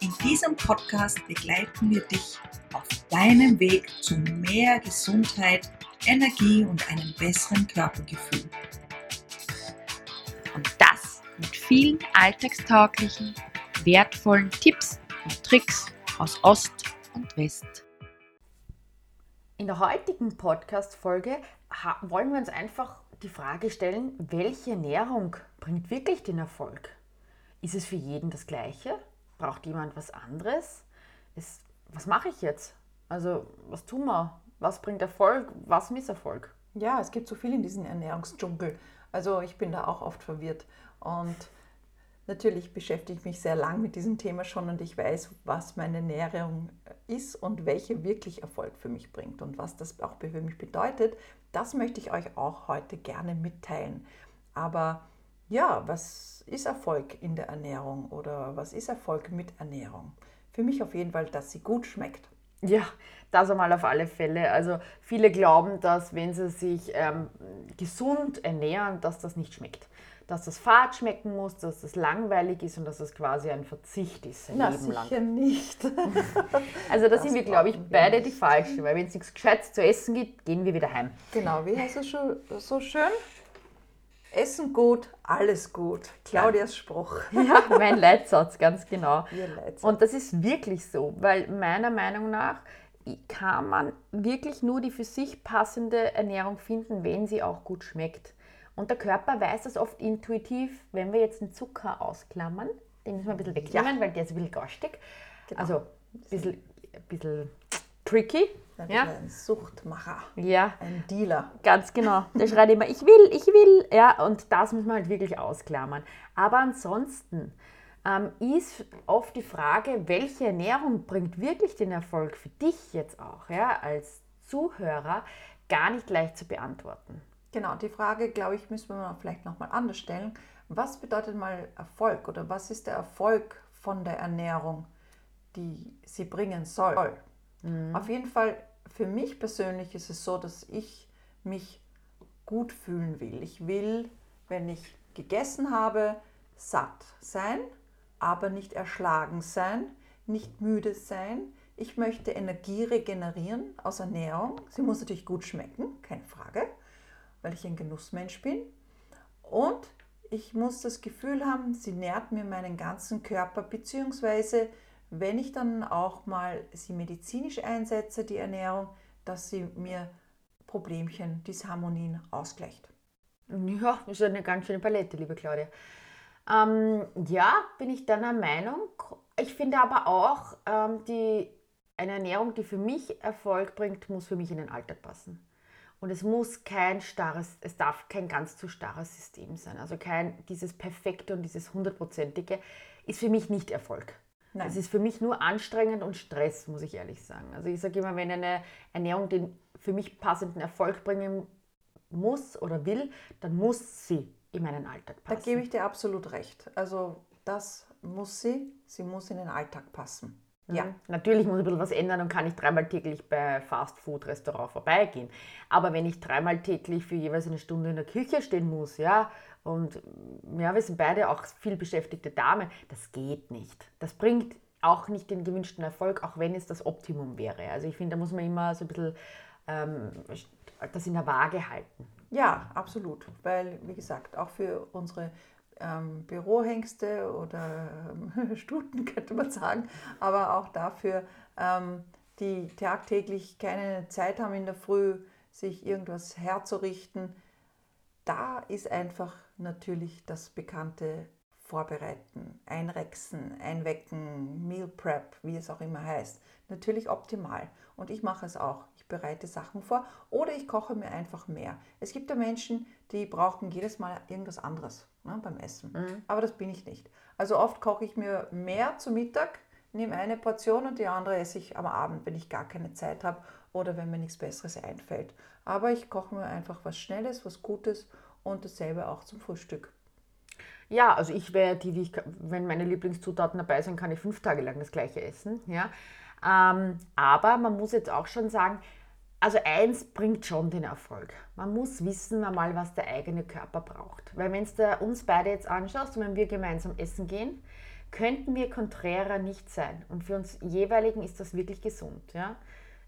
In diesem Podcast begleiten wir dich auf deinem Weg zu mehr Gesundheit, Energie und einem besseren Körpergefühl. Und das mit vielen alltagstauglichen, wertvollen Tipps und Tricks aus Ost und West. In der heutigen Podcast-Folge wollen wir uns einfach die Frage stellen, welche Ernährung bringt wirklich den Erfolg? Ist es für jeden das Gleiche? Braucht jemand was anderes? Ist, was mache ich jetzt? Also, was tun wir? Was bringt Erfolg? Was Misserfolg? Ja, es gibt so viel in diesem Ernährungsdschungel. Also, ich bin da auch oft verwirrt. Und natürlich beschäftige ich mich sehr lang mit diesem Thema schon und ich weiß, was meine Ernährung ist und welche wirklich Erfolg für mich bringt und was das auch für mich bedeutet. Das möchte ich euch auch heute gerne mitteilen. Aber ja, was ist Erfolg in der Ernährung oder was ist Erfolg mit Ernährung? Für mich auf jeden Fall, dass sie gut schmeckt. Ja, das einmal auf alle Fälle. Also viele glauben, dass wenn sie sich ähm, gesund ernähren, dass das nicht schmeckt. Dass das fad schmecken muss, dass das langweilig ist und dass das quasi ein Verzicht ist ein Na, Leben lang. sicher nicht. also da sind wir, glaube ich, beide die Falschen, weil wenn es nichts Gescheites zu essen gibt, gehen wir wieder heim. Genau, wie heißt es schon so schön? Essen gut, alles gut. Claudias Spruch. Ja, mein Leitsatz, ganz genau. Leitsatz. Und das ist wirklich so, weil meiner Meinung nach kann man wirklich nur die für sich passende Ernährung finden, wenn sie auch gut schmeckt. Und der Körper weiß das oft intuitiv, wenn wir jetzt den Zucker ausklammern, den müssen wir ein bisschen wegnehmen, ja. weil der ist ein bisschen garstig. Genau. Also ein bisschen, ein bisschen tricky. Ja. Ein Suchtmacher. Ja. Ein Dealer. Ganz genau. Der schreit immer, ich will, ich will. Ja, und das muss man halt wirklich ausklammern. Aber ansonsten ähm, ist oft die Frage, welche Ernährung bringt wirklich den Erfolg für dich jetzt auch, ja, als Zuhörer, gar nicht leicht zu beantworten. Genau, die Frage, glaube ich, müssen wir vielleicht nochmal anders stellen. Was bedeutet mal Erfolg oder was ist der Erfolg von der Ernährung, die sie bringen soll? Mhm. Auf jeden Fall, für mich persönlich ist es so, dass ich mich gut fühlen will. Ich will, wenn ich gegessen habe, satt sein, aber nicht erschlagen sein, nicht müde sein. Ich möchte Energie regenerieren aus Ernährung. Sie muss natürlich gut schmecken, keine Frage, weil ich ein Genussmensch bin. Und ich muss das Gefühl haben, sie nährt mir meinen ganzen Körper, beziehungsweise wenn ich dann auch mal sie medizinisch einsetze, die Ernährung, dass sie mir Problemchen, Disharmonien ausgleicht. Ja, ist eine ganz schöne Palette, liebe Claudia. Ähm, ja, bin ich deiner Meinung. Ich finde aber auch, ähm, die, eine Ernährung, die für mich Erfolg bringt, muss für mich in den Alltag passen. Und es muss kein starres, es darf kein ganz zu starres System sein. Also kein dieses perfekte und dieses hundertprozentige ist für mich nicht Erfolg. Nein. Es ist für mich nur anstrengend und Stress, muss ich ehrlich sagen. Also ich sage immer, wenn eine Ernährung den für mich passenden Erfolg bringen muss oder will, dann muss sie in meinen Alltag passen. Da gebe ich dir absolut recht. Also das muss sie, sie muss in den Alltag passen. Ja. Mhm. Natürlich muss ich ein bisschen was ändern und kann ich dreimal täglich bei Fast-Food-Restaurant vorbeigehen. Aber wenn ich dreimal täglich für jeweils eine Stunde in der Küche stehen muss, ja, und ja, wir sind beide auch viel beschäftigte Damen, das geht nicht. Das bringt auch nicht den gewünschten Erfolg, auch wenn es das Optimum wäre. Also ich finde, da muss man immer so ein bisschen ähm, das in der Waage halten. Ja, absolut. Weil, wie gesagt, auch für unsere ähm, Bürohengste oder ähm, Stuten, könnte man sagen, aber auch dafür, ähm, die tagtäglich keine Zeit haben in der Früh, sich irgendwas herzurichten, da ist einfach natürlich das bekannte Vorbereiten, Einrexen, Einwecken, Meal Prep, wie es auch immer heißt, natürlich optimal. Und ich mache es auch. Ich bereite Sachen vor oder ich koche mir einfach mehr. Es gibt ja Menschen, die brauchen jedes Mal irgendwas anderes ne, beim Essen. Mhm. Aber das bin ich nicht. Also oft koche ich mir mehr zu Mittag, nehme eine Portion und die andere esse ich am Abend, wenn ich gar keine Zeit habe oder wenn mir nichts Besseres einfällt. Aber ich koche mir einfach was Schnelles, was Gutes und dasselbe auch zum Frühstück. Ja, also ich wäre die, die ich, wenn meine Lieblingszutaten dabei sind, kann ich fünf Tage lang das gleiche essen. Ja. Ähm, aber man muss jetzt auch schon sagen, also eins bringt schon den Erfolg. Man muss wissen einmal, was der eigene Körper braucht. Weil wenn du uns beide jetzt anschaust und wenn wir gemeinsam essen gehen, könnten wir konträrer nicht sein. Und für uns jeweiligen ist das wirklich gesund. Ja?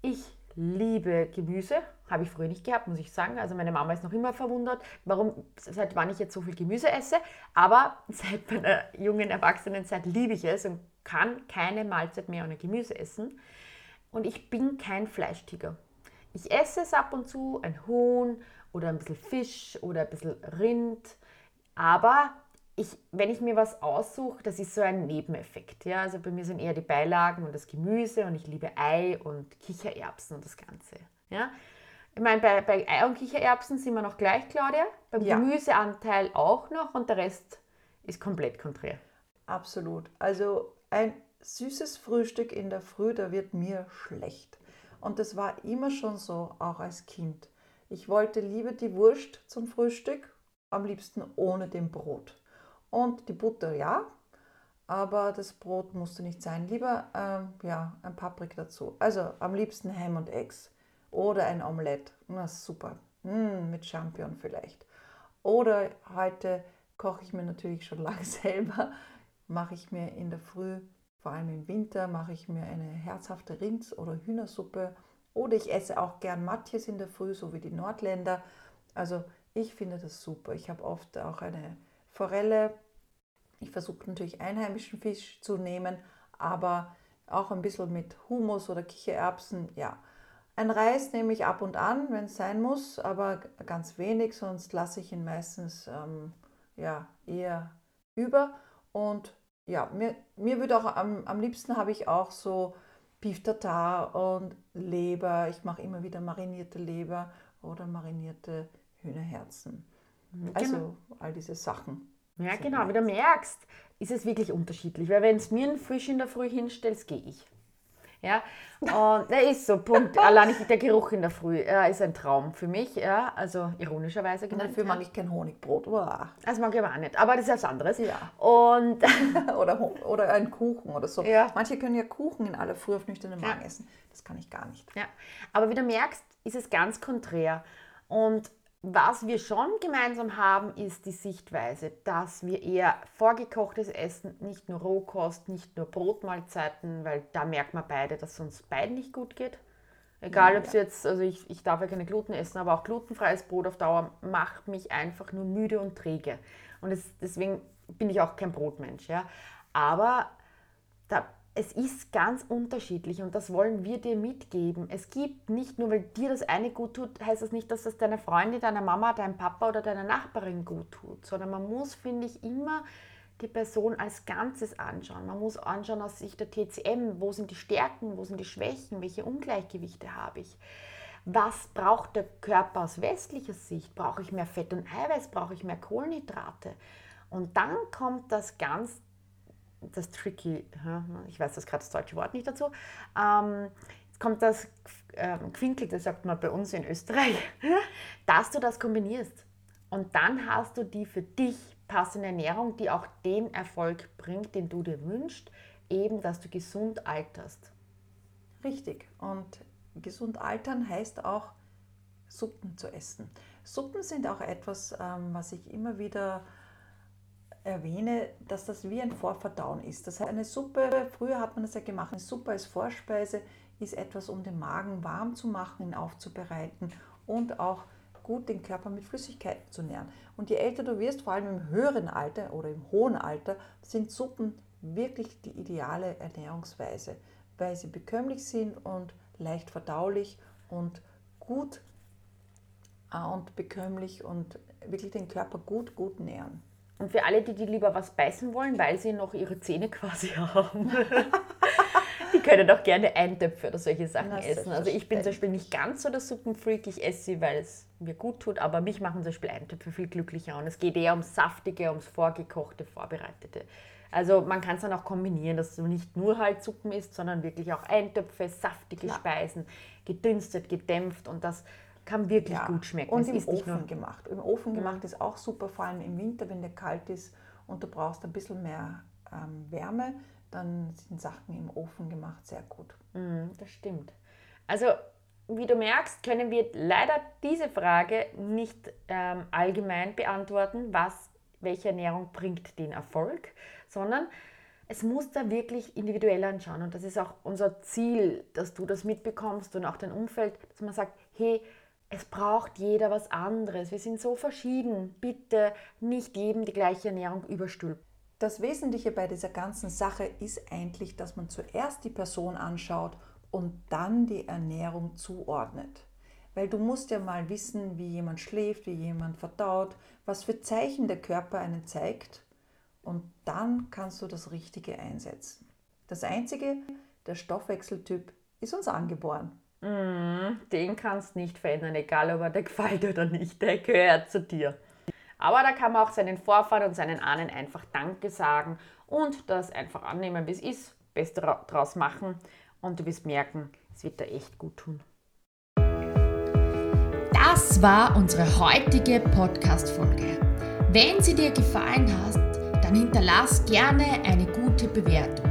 Ich liebe Gemüse, habe ich früher nicht gehabt, muss ich sagen. Also meine Mama ist noch immer verwundert, warum, seit wann ich jetzt so viel Gemüse esse. Aber seit meiner jungen Erwachsenenzeit liebe ich es und kann keine Mahlzeit mehr ohne Gemüse essen. Und ich bin kein Fleischtiger. Ich esse es ab und zu, ein Huhn oder ein bisschen Fisch oder ein bisschen Rind. Aber ich, wenn ich mir was aussuche, das ist so ein Nebeneffekt. Ja? Also bei mir sind eher die Beilagen und das Gemüse und ich liebe Ei und Kichererbsen und das Ganze. Ja? Ich meine, bei, bei Ei und Kichererbsen sind wir noch gleich, Claudia. Beim ja. Gemüseanteil auch noch und der Rest ist komplett konträr. Absolut. Also ein süßes Frühstück in der Früh, da wird mir schlecht. Und das war immer schon so, auch als Kind. Ich wollte lieber die Wurst zum Frühstück, am liebsten ohne dem Brot. Und die Butter, ja, aber das Brot musste nicht sein. Lieber ähm, ja, ein Paprik dazu. Also am liebsten Ham und Eggs oder ein Omelette. Na super. Mm, mit Champignon vielleicht. Oder heute koche ich mir natürlich schon lange selber. Mache ich mir in der Früh vor allem im Winter mache ich mir eine herzhafte Rinds- oder Hühnersuppe. Oder ich esse auch gern Matjes in der Früh, so wie die Nordländer. Also ich finde das super. Ich habe oft auch eine Forelle. Ich versuche natürlich einheimischen Fisch zu nehmen, aber auch ein bisschen mit Humus oder Kichererbsen. Ja, ein Reis nehme ich ab und an, wenn es sein muss, aber ganz wenig, sonst lasse ich ihn meistens ähm, ja, eher über. Und ja, mir, mir würde auch am, am liebsten habe ich auch so Beef Tartar und Leber. Ich mache immer wieder marinierte Leber oder marinierte Hühnerherzen. Mhm, also genau. all diese Sachen. Ja, genau, wie du merkst, ist es wirklich unterschiedlich. Weil wenn es mir einen Fisch in der Früh hinstellst, gehe ich. Ja, und der ist so, Punkt. Allein der Geruch in der Früh ja, ist ein Traum für mich. Ja, also ironischerweise gemeint. Dafür mag ich kein Honigbrot. Wow. Das mag ich aber auch nicht. Aber das ist was anderes. Ja. Und oder, oder ein Kuchen oder so. Ja. Manche können ja Kuchen in aller Früh auf nüchternen Magen ja. essen. Das kann ich gar nicht. Ja, aber wie du merkst, ist es ganz konträr. Und was wir schon gemeinsam haben, ist die Sichtweise, dass wir eher vorgekochtes Essen, nicht nur Rohkost, nicht nur Brotmahlzeiten, weil da merkt man beide, dass es uns beiden nicht gut geht. Egal, ja, ob es jetzt, also ich, ich darf ja keine Gluten essen, aber auch glutenfreies Brot auf Dauer macht mich einfach nur müde und träge. Und es, deswegen bin ich auch kein Brotmensch. Ja. Aber da es ist ganz unterschiedlich und das wollen wir dir mitgeben. Es gibt nicht nur, weil dir das eine gut tut, heißt das nicht, dass das deiner Freundin, deiner Mama, deinem Papa oder deiner Nachbarin gut tut, sondern man muss, finde ich, immer die Person als Ganzes anschauen. Man muss anschauen aus Sicht der TCM, wo sind die Stärken, wo sind die Schwächen, welche Ungleichgewichte habe ich. Was braucht der Körper aus westlicher Sicht? Brauche ich mehr Fett und Eiweiß? Brauche ich mehr Kohlenhydrate? Und dann kommt das ganz das Tricky, ich weiß das gerade das deutsche Wort nicht dazu, ähm, jetzt kommt das ähm, Quinkel, das sagt man bei uns in Österreich, dass du das kombinierst. Und dann hast du die für dich passende Ernährung, die auch den Erfolg bringt, den du dir wünschst, eben, dass du gesund alterst. Richtig. Und gesund altern heißt auch, Suppen zu essen. Suppen sind auch etwas, ähm, was ich immer wieder erwähne, dass das wie ein Vorverdauen ist. Das heißt, eine Suppe, früher hat man das ja gemacht, eine Suppe als Vorspeise ist etwas, um den Magen warm zu machen, ihn aufzubereiten und auch gut den Körper mit Flüssigkeiten zu nähren. Und je älter du wirst, vor allem im höheren Alter oder im hohen Alter, sind Suppen wirklich die ideale Ernährungsweise, weil sie bekömmlich sind und leicht verdaulich und gut äh, und bekömmlich und wirklich den Körper gut, gut nähren. Und für alle, die, die lieber was beißen wollen, weil sie noch ihre Zähne quasi haben, die können auch gerne Eintöpfe oder solche Sachen Na, essen. Also ich bin zum Beispiel nicht ganz so der Suppenfreak, ich esse sie, weil es mir gut tut, aber mich machen zum Beispiel Eintöpfe viel glücklicher und es geht eher ums Saftige, ums Vorgekochte, Vorbereitete. Also man kann es dann auch kombinieren, dass du nicht nur halt Suppen isst, sondern wirklich auch Eintöpfe, saftige Klar. Speisen, gedünstet, gedämpft und das kann wirklich Ja. gut schmecken. Und im Ofen gemacht. Im Ofen gemacht ist auch super, vor allem im Winter, wenn der kalt ist und du brauchst ein bisschen mehr ähm, Wärme, dann sind Sachen im Ofen gemacht sehr gut. Mhm, das stimmt. Also, wie du merkst, können wir leider diese Frage nicht ähm, allgemein beantworten, was, welche Ernährung bringt den Erfolg, sondern es muss da wirklich individuell anschauen. Und das ist auch unser Ziel, dass du das mitbekommst und auch dein Umfeld, dass man sagt, hey, es braucht jeder was anderes. Wir sind so verschieden. Bitte nicht jedem die gleiche Ernährung überstülpen. Das Wesentliche bei dieser ganzen Sache ist eigentlich, dass man zuerst die Person anschaut und dann die Ernährung zuordnet. Weil du musst ja mal wissen, wie jemand schläft, wie jemand verdaut, was für Zeichen der Körper einen zeigt und dann kannst du das Richtige einsetzen. Das Einzige, der Stoffwechseltyp ist uns angeboren. Mm, Den kannst nicht verändern, egal ob er dir gefällt oder nicht. Der gehört zu dir. Aber da kann man auch seinen Vorfahren und seinen Ahnen einfach Danke sagen und das einfach annehmen, wie es ist, Beste ra- draus machen und du wirst merken, es wird dir echt gut tun. Das war unsere heutige Podcast-Folge. Wenn sie dir gefallen hat, dann hinterlass gerne eine gute Bewertung.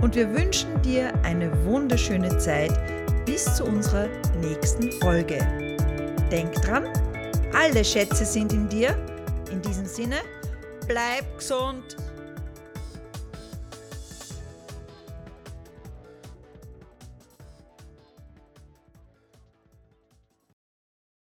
Und wir wünschen dir eine wunderschöne Zeit bis zu unserer nächsten Folge. Denk dran, alle Schätze sind in dir. In diesem Sinne, bleib gesund